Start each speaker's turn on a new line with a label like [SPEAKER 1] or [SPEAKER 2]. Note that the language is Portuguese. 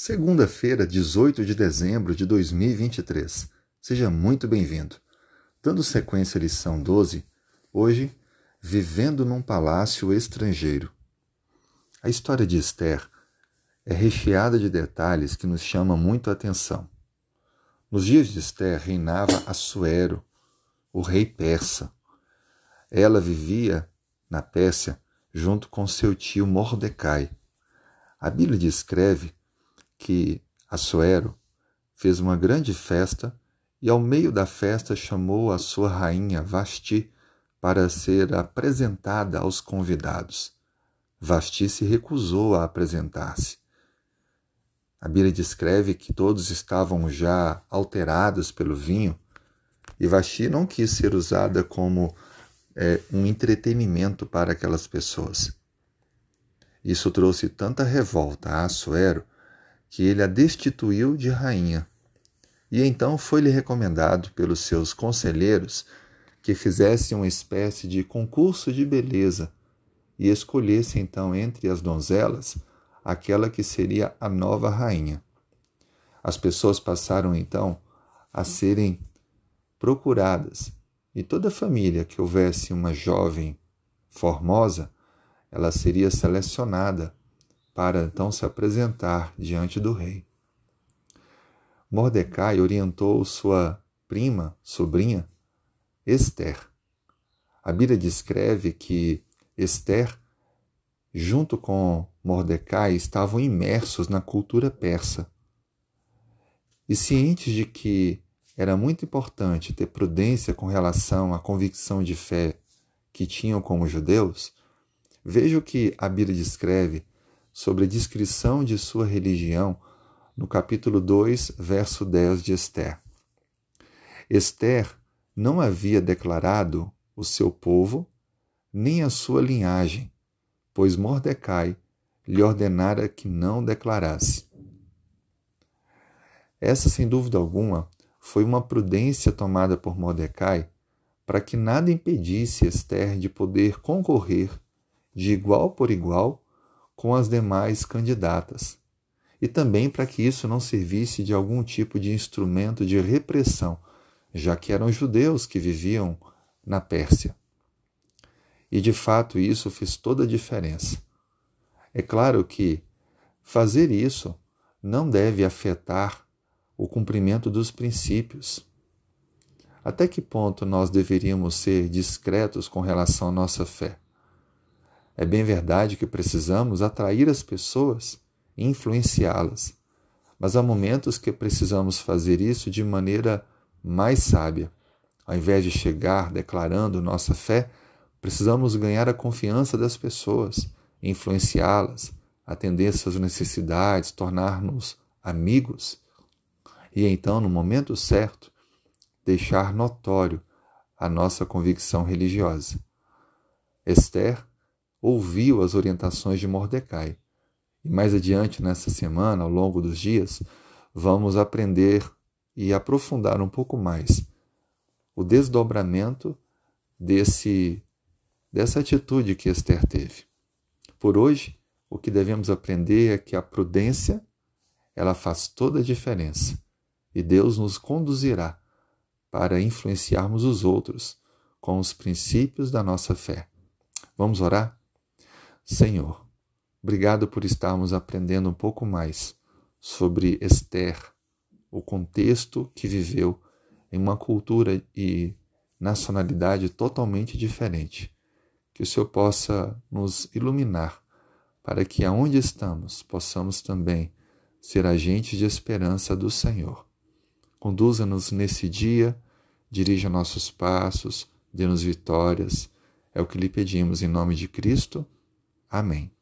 [SPEAKER 1] Segunda-feira, 18 de dezembro de 2023. Seja muito bem-vindo. Dando sequência à lição 12, hoje, Vivendo num Palácio Estrangeiro. A história de Esther é recheada de detalhes que nos chamam muito a atenção. Nos dias de Esther reinava Assuero, o rei persa. Ela vivia na Pérsia junto com seu tio Mordecai. A Bíblia descreve que Assuero fez uma grande festa e ao meio da festa chamou a sua rainha Vasti para ser apresentada aos convidados. Vasti se recusou a apresentar-se. A Bíblia descreve que todos estavam já alterados pelo vinho e Vasti não quis ser usada como é, um entretenimento para aquelas pessoas. Isso trouxe tanta revolta a Assuero que ele a destituiu de rainha. E então foi-lhe recomendado pelos seus conselheiros que fizesse uma espécie de concurso de beleza e escolhesse então entre as donzelas aquela que seria a nova rainha. As pessoas passaram então a serem procuradas e toda família que houvesse uma jovem formosa, ela seria selecionada para então se apresentar diante do rei. Mordecai orientou sua prima, sobrinha, Esther. A Bíblia descreve que Esther, junto com Mordecai, estavam imersos na cultura persa. E cientes de que era muito importante ter prudência com relação à convicção de fé que tinham como judeus, veja o que a Bíblia descreve sobre a descrição de sua religião no capítulo 2, verso 10 de Esther. Esther não havia declarado o seu povo nem a sua linhagem, pois Mordecai lhe ordenara que não declarasse. Essa, sem dúvida alguma, foi uma prudência tomada por Mordecai para que nada impedisse Esther de poder concorrer de igual por igual com as demais candidatas, e também para que isso não servisse de algum tipo de instrumento de repressão, já que eram judeus que viviam na Pérsia. E de fato isso fez toda a diferença. É claro que fazer isso não deve afetar o cumprimento dos princípios. Até que ponto nós deveríamos ser discretos com relação à nossa fé? É bem verdade que precisamos atrair as pessoas e influenciá-las, mas há momentos que precisamos fazer isso de maneira mais sábia. Ao invés de chegar declarando nossa fé, precisamos ganhar a confiança das pessoas, influenciá-las, atender suas necessidades, tornar-nos amigos e então, no momento certo, deixar notório a nossa convicção religiosa. Esther ouviu as orientações de Mordecai. E mais adiante nessa semana, ao longo dos dias, vamos aprender e aprofundar um pouco mais o desdobramento desse dessa atitude que Esther teve. Por hoje, o que devemos aprender é que a prudência ela faz toda a diferença e Deus nos conduzirá para influenciarmos os outros com os princípios da nossa fé. Vamos orar? Senhor, obrigado por estarmos aprendendo um pouco mais sobre Esther, o contexto que viveu em uma cultura e nacionalidade totalmente diferente. Que o Senhor possa nos iluminar para que aonde estamos possamos também ser agentes de esperança do Senhor. Conduza-nos nesse dia, dirija nossos passos, dê-nos vitórias. É o que lhe pedimos em nome de Cristo. Amém.